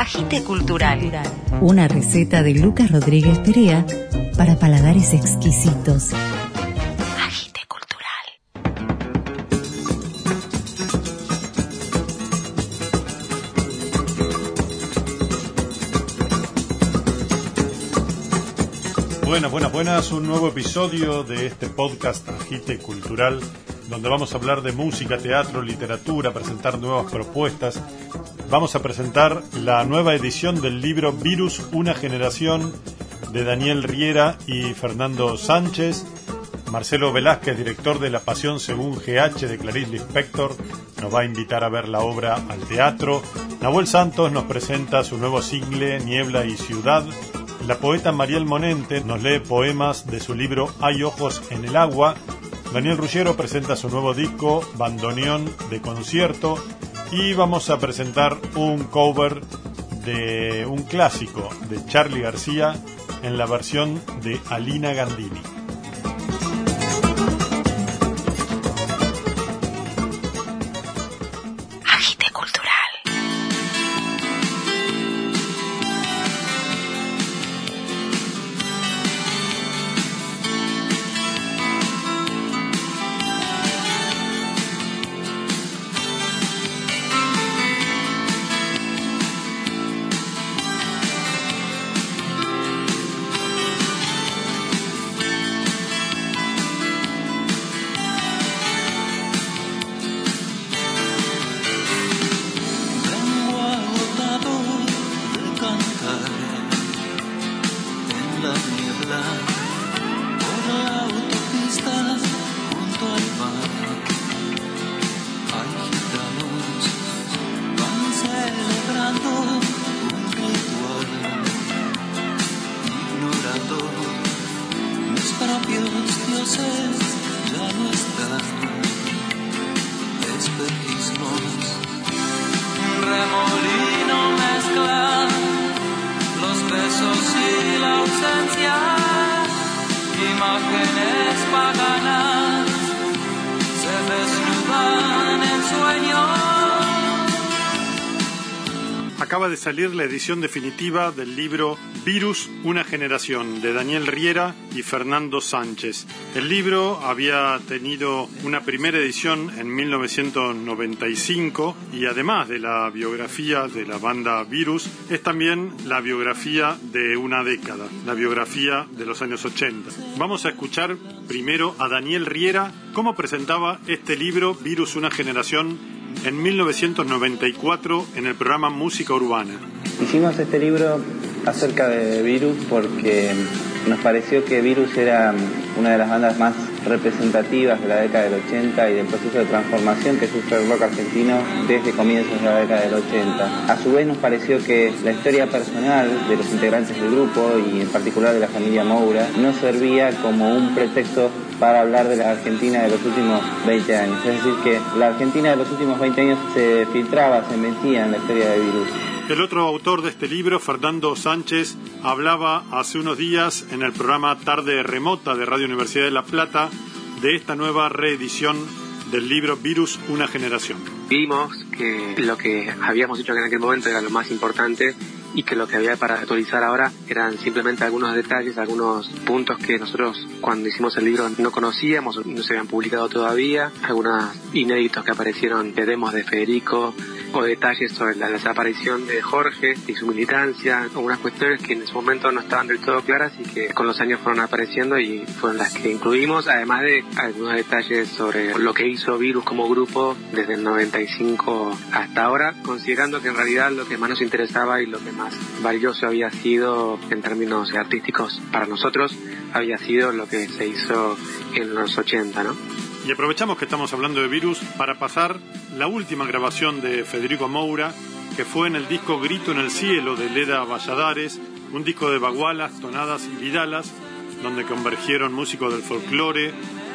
Agite Cultural. Una receta de Lucas Rodríguez Perea para paladares exquisitos. Agite Cultural. Buenas, buenas, buenas. Un nuevo episodio de este podcast Agite Cultural, donde vamos a hablar de música, teatro, literatura, presentar nuevas propuestas. Vamos a presentar la nueva edición del libro Virus, una generación de Daniel Riera y Fernando Sánchez. Marcelo Velázquez, director de La Pasión según GH de Clarice Lispector, nos va a invitar a ver la obra al teatro. Nahuel Santos nos presenta su nuevo single Niebla y Ciudad. La poeta Mariel Monente nos lee poemas de su libro Hay ojos en el agua. Daniel Ruggiero presenta su nuevo disco Bandoneón de concierto y vamos a presentar un cover de un clásico de Charlie García en la versión de Alina Gandini. Salir la edición definitiva del libro Virus, una generación de Daniel Riera y Fernando Sánchez. El libro había tenido una primera edición en 1995 y además de la biografía de la banda Virus, es también la biografía de una década, la biografía de los años 80. Vamos a escuchar primero a Daniel Riera cómo presentaba este libro Virus, una generación en 1994 en el programa Música Urbana. Hicimos este libro acerca de Virus porque nos pareció que Virus era una de las bandas más representativas de la década del 80 y del proceso de transformación que sufre el rock argentino desde comienzos de la década del 80. A su vez nos pareció que la historia personal de los integrantes del grupo y en particular de la familia Moura no servía como un pretexto para hablar de la Argentina de los últimos 20 años. Es decir, que la Argentina de los últimos 20 años se filtraba, se metía en la historia de Virus. El otro autor de este libro, Fernando Sánchez, hablaba hace unos días en el programa Tarde Remota de Radio Universidad de La Plata de esta nueva reedición del libro Virus, una generación. Vimos que lo que habíamos hecho en aquel momento era lo más importante y que lo que había para actualizar ahora eran simplemente algunos detalles, algunos puntos que nosotros cuando hicimos el libro no conocíamos, no se habían publicado todavía, algunos inéditos que aparecieron de demos de Federico o detalles sobre la desaparición de Jorge y su militancia, algunas cuestiones que en ese momento no estaban del todo claras y que con los años fueron apareciendo y fueron las que incluimos, además de algunos detalles sobre lo que hizo Virus como grupo desde el 95 hasta ahora, considerando que en realidad lo que más nos interesaba y lo que más valioso había sido en términos artísticos para nosotros había sido lo que se hizo en los 80, ¿no? Y aprovechamos que estamos hablando de virus para pasar la última grabación de Federico Moura, que fue en el disco Grito en el Cielo de Leda Valladares, un disco de bagualas, tonadas y vidalas, donde convergieron músicos del folclore,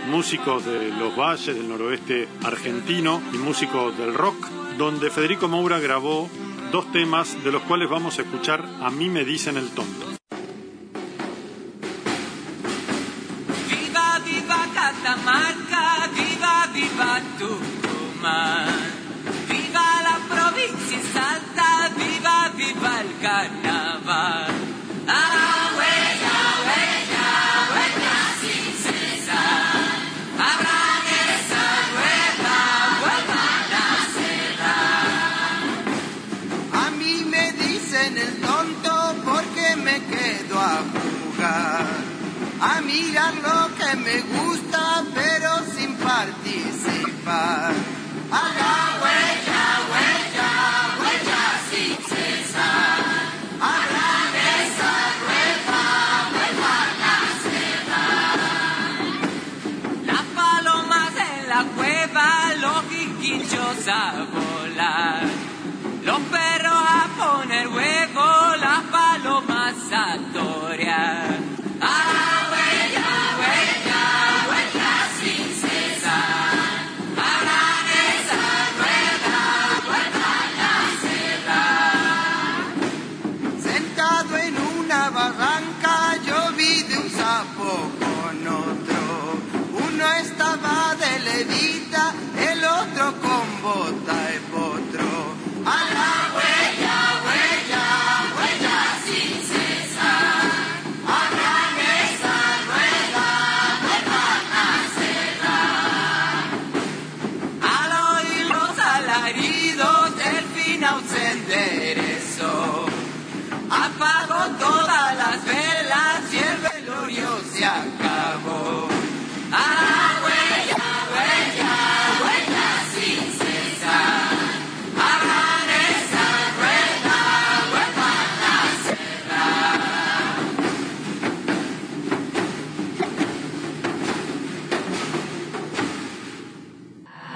músicos de los valles del noroeste argentino y músicos del rock, donde Federico Moura grabó dos temas de los cuales vamos a escuchar A mí me dicen el tonto.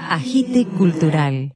Agite Cultural.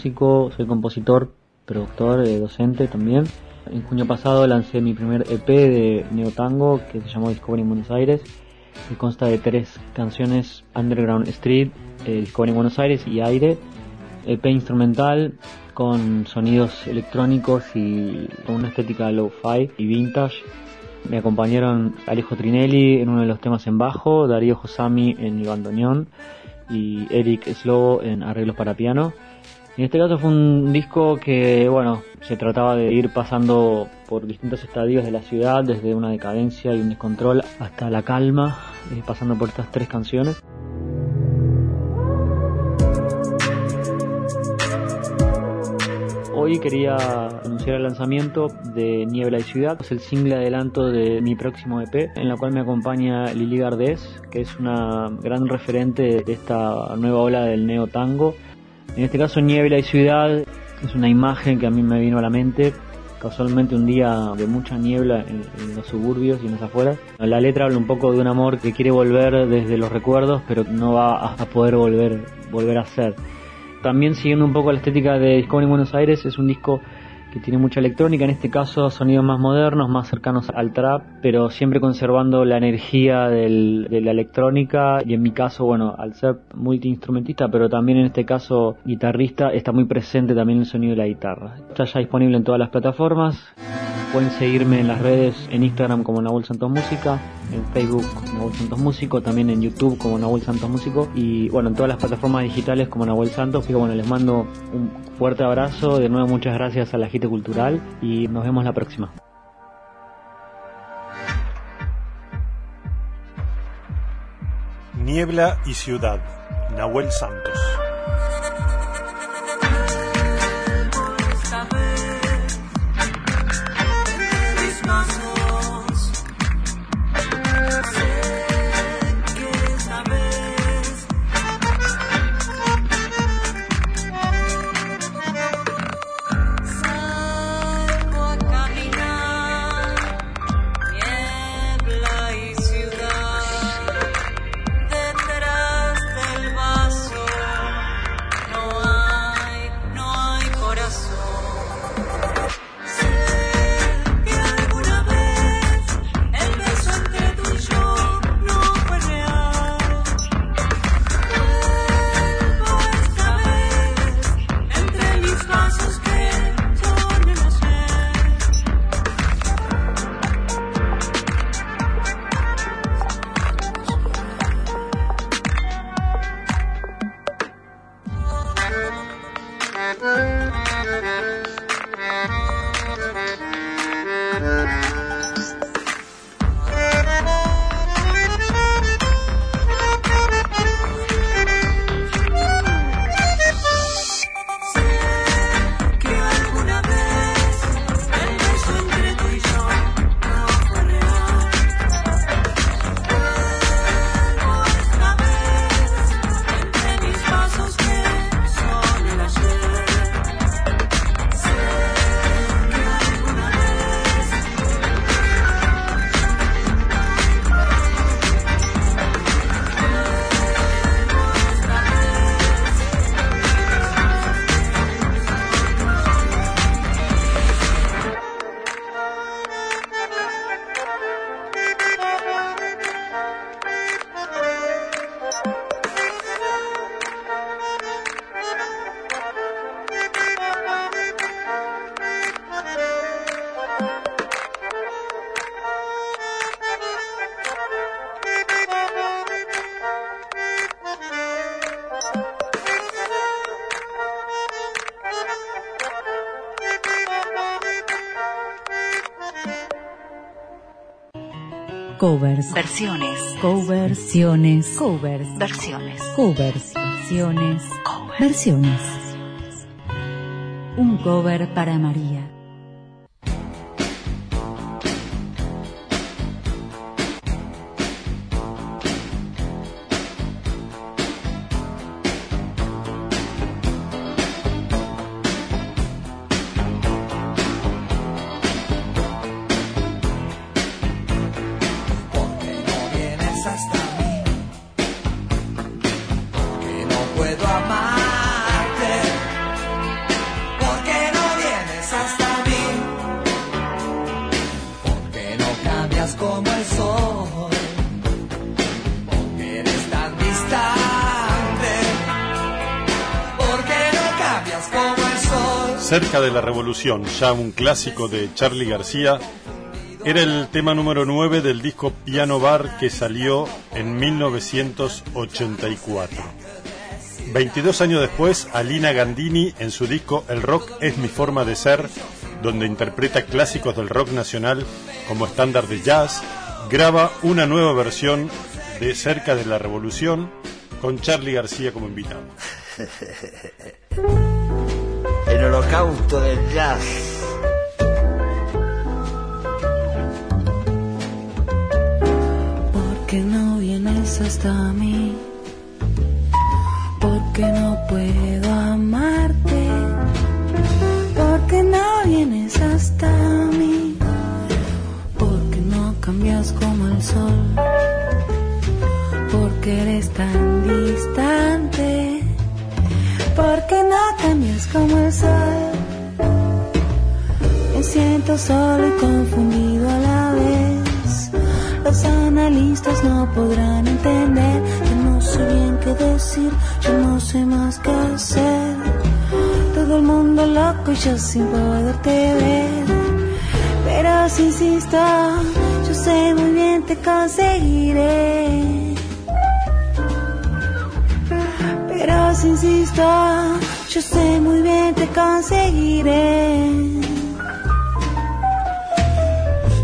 Músico, soy compositor, productor, eh, docente también. En junio pasado lancé mi primer EP de neotango que se llamó Discovery en Buenos Aires. Que consta de tres canciones: Underground Street, eh, Discovery en Buenos Aires y Aire. EP instrumental con sonidos electrónicos y con una estética low-fi y vintage. Me acompañaron Alejo Trinelli en uno de los temas en bajo, Darío Josami en el bandoneón y Eric Slobo en arreglos para piano. En este caso fue un disco que, bueno, se trataba de ir pasando por distintos estadios de la ciudad, desde una decadencia y un descontrol hasta la calma, eh, pasando por estas tres canciones. Hoy quería anunciar el lanzamiento de Niebla y Ciudad, es el single adelanto de mi próximo EP, en la cual me acompaña Lili Gardés, que es una gran referente de esta nueva ola del neo tango. En este caso Niebla y Ciudad es una imagen que a mí me vino a la mente casualmente un día de mucha niebla en, los suburbios y en las afueras. La letra habla un poco de un amor que quiere volver desde los recuerdos, pero no va a poder volver, volver a ser. También siguiendo un poco la estética de Discovery en Buenos Aires, es un disco que tiene mucha electrónica, en este caso sonidos más modernos, más cercanos al trap, pero siempre conservando la energía del- de la electrónica y en mi caso, bueno, al ser multiinstrumentista, pero también en este caso guitarrista, está muy presente también el sonido de la guitarra. Está ya disponible en todas las plataformas, pueden seguirme en las redes, en Instagram como Nahuel Santos Música, en Facebook Nahuel Santos Músico, también en YouTube como Nahuel Santos Músico y bueno, en todas las plataformas digitales como Nahuel Santos. Así bueno, les mando un fuerte abrazo, de nuevo muchas gracias a la Agite Cultural y nos vemos la próxima. Niebla y ciudad. Nahuel Santos. Covers. Versiones. Coversiones. Covers. Versiones. Covers. Versiones. Versiones. Un cover para María. Cerca de la Revolución, ya un clásico de Charlie García, era el tema número 9 del disco Piano Bar que salió en 1984. 22 años después, Alina Gandini, en su disco El rock es mi forma de ser, donde interpreta clásicos del rock nacional como estándar de jazz, graba una nueva versión de Cerca de la Revolución con Charlie García como invitado. El holocausto del jazz. Porque no vienes hasta mí, porque no puedo amarte, porque no vienes hasta mí, porque no cambias como el sol, porque eres tan como el sol. Me siento solo y confundido a la vez. Los analistas no podrán entender. Yo no sé bien qué decir, yo no sé más qué hacer. Todo el mundo loco y yo sin poderte ver. Pero si insisto, yo sé muy bien te conseguiré. Pero si insisto, yo sé muy bien te conseguiré.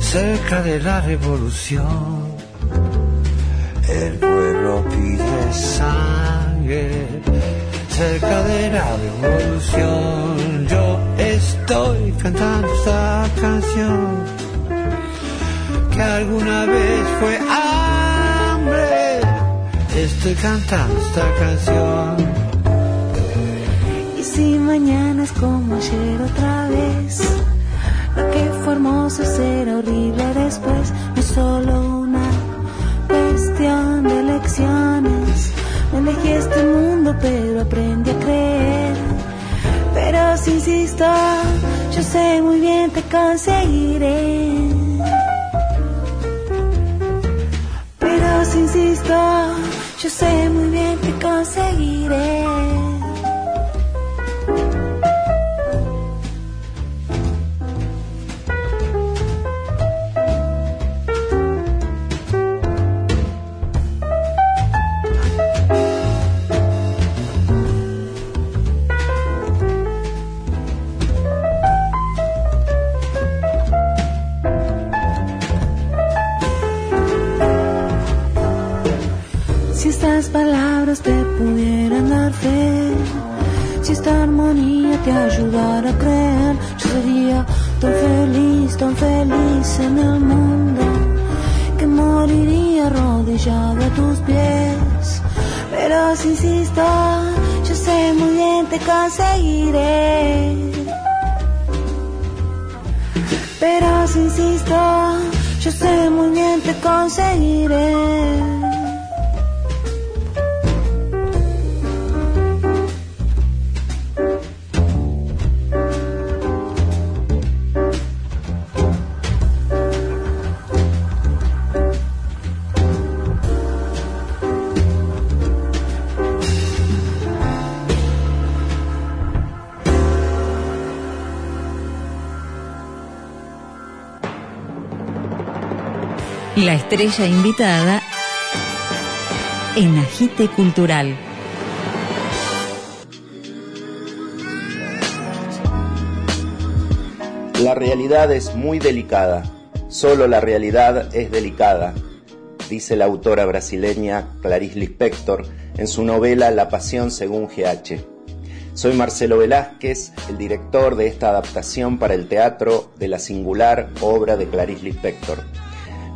Cerca de la revolución, el pueblo pide sangre. Cerca de la revolución, yo estoy cantando esta canción que alguna vez fue hambre. Estoy cantando esta canción. Si mañana es como ayer otra vez, lo que fue hermoso será horrible después. No es solo una cuestión de elecciones. No elegí este mundo, pero aprendí a creer. Pero si insisto, yo sé muy bien te conseguiré. Pero si insisto, yo sé muy bien te conseguiré. Conseguiré. Pero si insisto, yo sé muy bien te conseguiré. La estrella invitada en Agite Cultural. La realidad es muy delicada. Solo la realidad es delicada. dice la autora brasileña Clarice Lispector en su novela La Pasión según GH. Soy Marcelo Velázquez, el director de esta adaptación para el teatro de la singular obra de Clarice Lispector.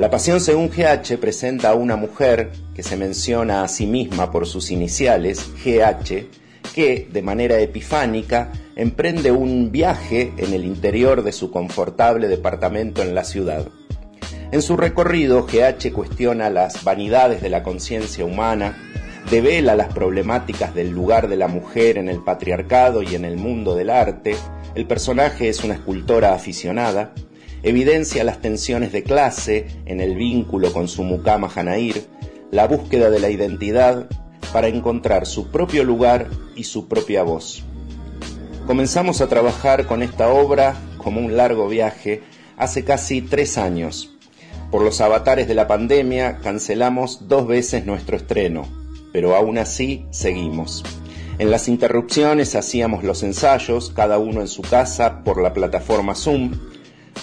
La Pasión según GH presenta a una mujer que se menciona a sí misma por sus iniciales, GH, que, de manera epifánica, emprende un viaje en el interior de su confortable departamento en la ciudad. En su recorrido, GH cuestiona las vanidades de la conciencia humana, devela las problemáticas del lugar de la mujer en el patriarcado y en el mundo del arte, el personaje es una escultora aficionada, evidencia las tensiones de clase en el vínculo con su mucama Janair, la búsqueda de la identidad para encontrar su propio lugar y su propia voz. Comenzamos a trabajar con esta obra como un largo viaje hace casi tres años. Por los avatares de la pandemia cancelamos dos veces nuestro estreno, pero aún así seguimos. En las interrupciones hacíamos los ensayos, cada uno en su casa, por la plataforma Zoom.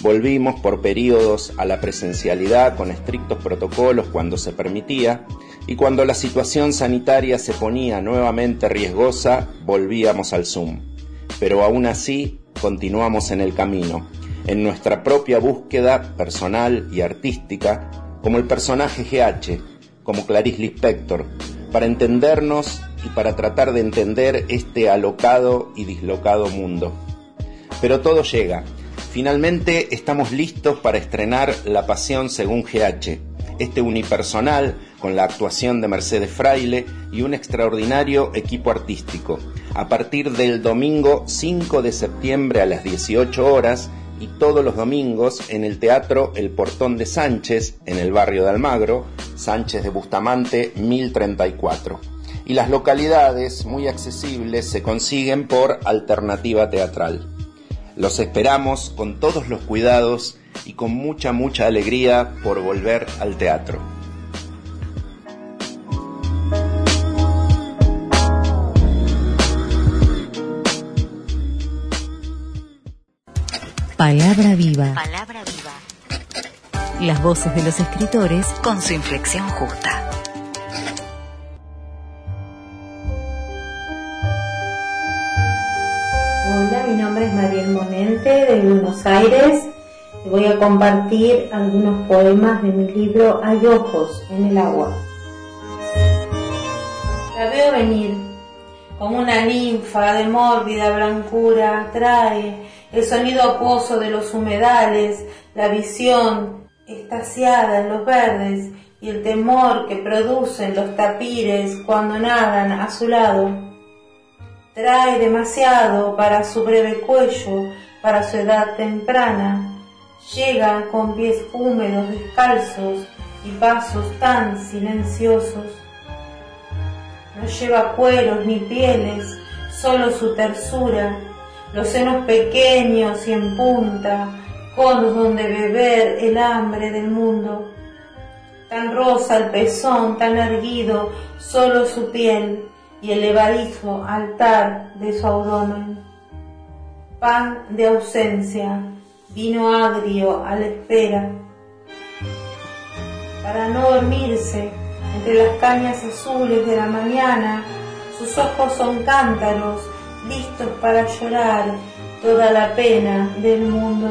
Volvimos por periodos a la presencialidad con estrictos protocolos cuando se permitía, y cuando la situación sanitaria se ponía nuevamente riesgosa, volvíamos al Zoom. Pero aún así, continuamos en el camino, en nuestra propia búsqueda personal y artística, como el personaje GH, como Clarice Lispector, para entendernos y para tratar de entender este alocado y dislocado mundo. Pero todo llega. Finalmente estamos listos para estrenar La Pasión según GH, este unipersonal con la actuación de Mercedes Fraile y un extraordinario equipo artístico. A partir del domingo 5 de septiembre a las 18 horas y todos los domingos en el Teatro El Portón de Sánchez, en el barrio de Almagro, Sánchez de Bustamante 1034. Y las localidades muy accesibles se consiguen por alternativa teatral. Los esperamos con todos los cuidados y con mucha, mucha alegría por volver al teatro. Palabra viva. Palabra viva. Las voces de los escritores Con su inflexión justa. Buenos Aires voy a compartir algunos poemas de mi libro Hay ojos en el agua. La veo venir como una ninfa de mórbida blancura, trae el sonido acuoso de los humedales, la visión estasiada en los verdes y el temor que producen los tapires cuando nadan a su lado. Trae demasiado para su breve cuello, para su edad temprana. Llega con pies húmedos, descalzos y pasos tan silenciosos. No lleva cueros ni pieles, solo su tersura, los senos pequeños y en punta, conos donde beber el hambre del mundo. Tan rosa el pezón, tan erguido, solo su piel y el levadizo altar de su abdomen. Pan de ausencia, vino agrio a la espera. Para no dormirse, entre las cañas azules de la mañana, sus ojos son cántaros, listos para llorar toda la pena del mundo.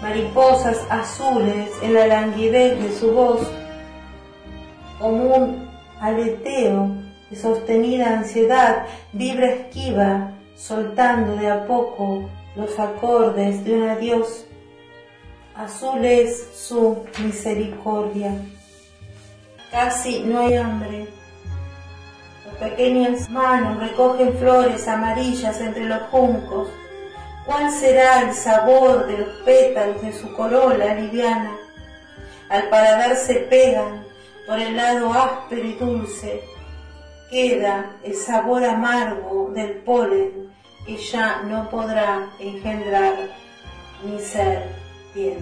Mariposas azules en la languidez de su voz, como un aleteo de sostenida ansiedad, vibra esquiva, soltando de a poco los acordes de un adiós. Azul es su misericordia. Casi no hay hambre. Las pequeñas manos recogen flores amarillas entre los juncos. ¿Cuál será el sabor de los pétalos de su corola liviana? Al paladar se pegan por el lado áspero y dulce. Queda el sabor amargo del polen que ya no podrá engendrar ni ser bien.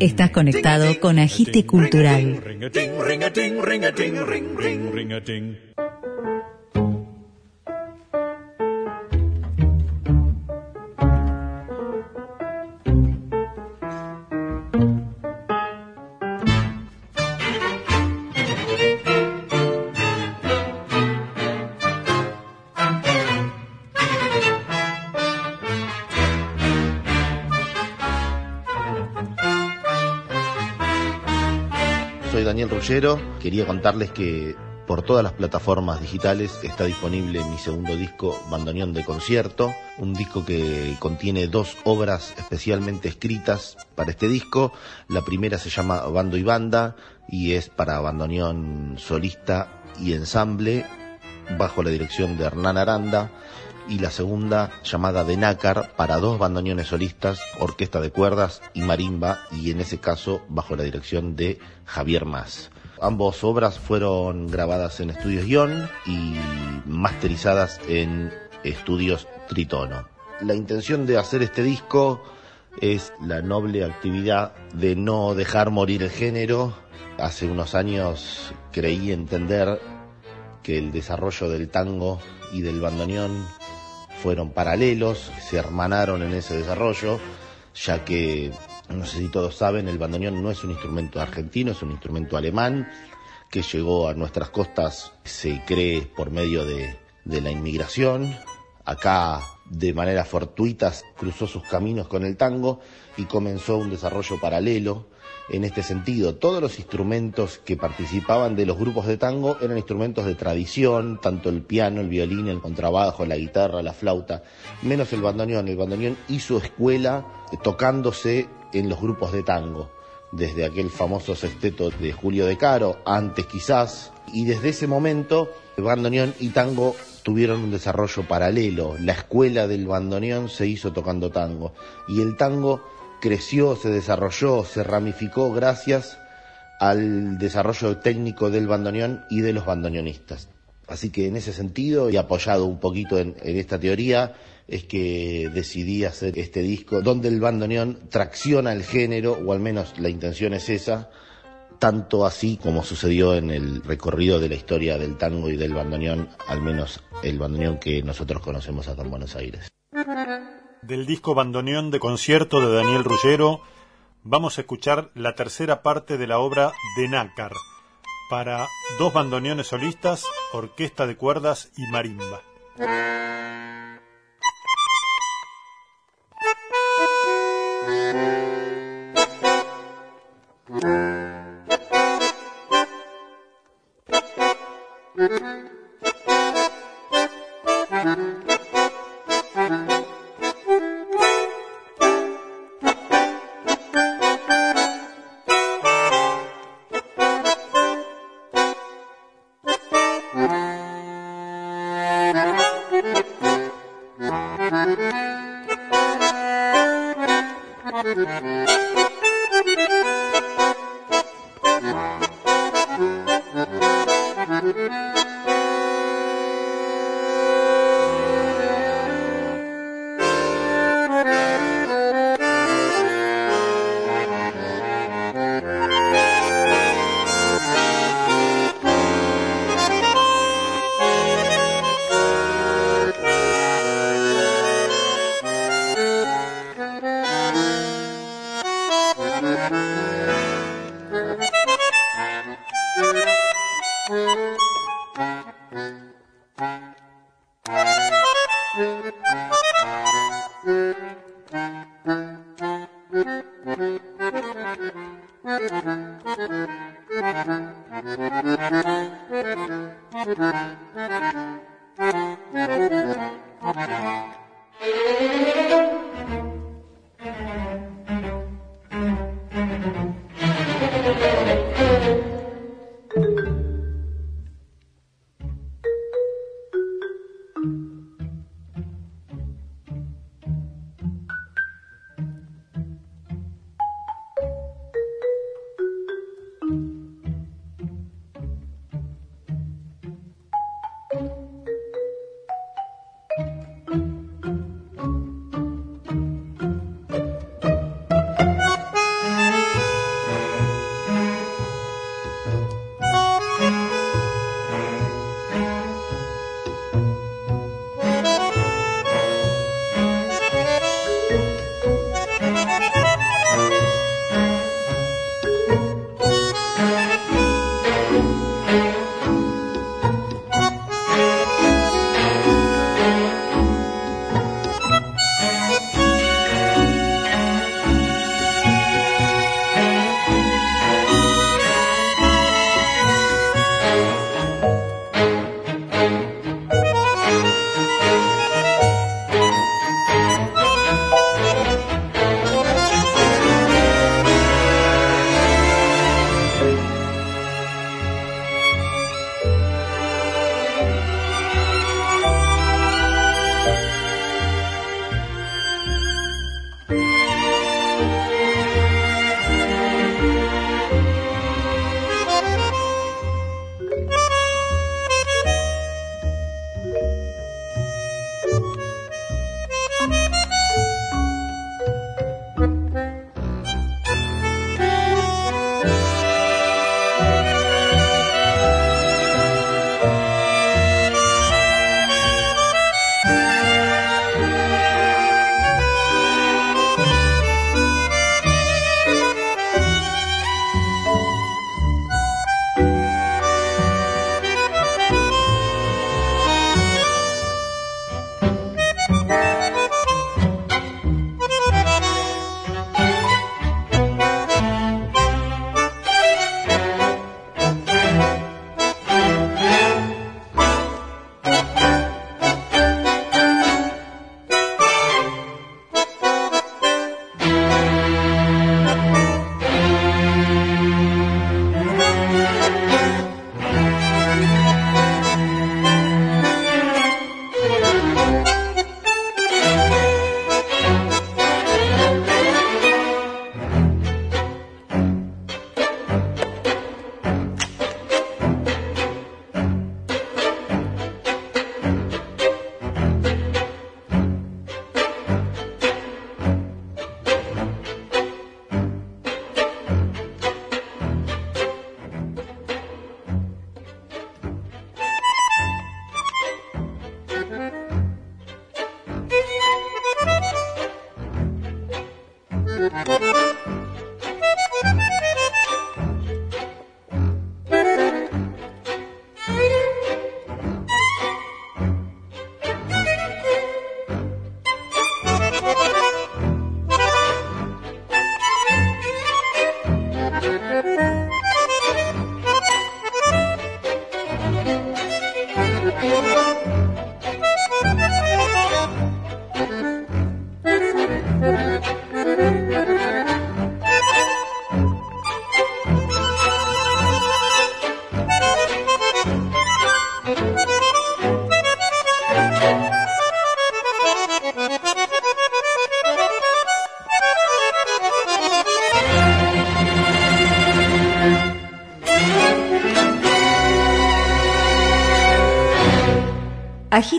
Estás conectado con Agite Cultural. Quería contarles que por todas las plataformas digitales está disponible mi segundo disco, Bandoneón de Concierto, un disco que contiene dos obras especialmente escritas para este disco. La primera se llama Bando y Banda y es para bandoneón solista y ensamble bajo la dirección de Hernán Aranda y la segunda llamada de nácar para dos bandoneones solistas, orquesta de cuerdas y marimba y en ese caso bajo la dirección de Javier Más. Ambos obras fueron grabadas en Estudios Guión y masterizadas en Estudios Tritono. La intención de hacer este disco es la noble actividad de no dejar morir el género. Hace unos años creí entender que el desarrollo del tango y del bandoneón fueron paralelos, se hermanaron en ese desarrollo, ya que, no sé si todos saben, el bandoneón no es un instrumento argentino, es un instrumento alemán que llegó a nuestras costas, se cree, por medio de, de la inmigración. Acá, de manera fortuita, cruzó sus caminos con el tango y comenzó un desarrollo paralelo en este sentido. Todos los instrumentos que participaban de los grupos de tango eran instrumentos de tradición, tanto el piano, el violín, el contrabajo, la guitarra, la flauta, menos el bandoneón. El bandoneón hizo escuela tocándose en los grupos de tango, desde aquel famoso sexteto de Julio de Caro, antes quizás, y desde ese momento bandoneón y tango tuvieron un desarrollo paralelo. La escuela del bandoneón se hizo tocando tango y el tango creció, se desarrolló, se ramificó gracias al desarrollo técnico del bandoneón y de los bandoneonistas. Así que en ese sentido, y apoyado un poquito en, esta teoría, es que decidí hacer este disco donde el bandoneón tracciona el género, o al menos la intención es esa, tanto así como sucedió en el recorrido de la historia del tango y del bandoneón, al menos el bandoneón que nosotros conocemos acá en Buenos Aires. Del disco Bandoneón de concierto de Daniel Rullero, vamos a escuchar la tercera parte de la obra de Nácar, para dos bandoneones solistas, orquesta de cuerdas y marimba. Música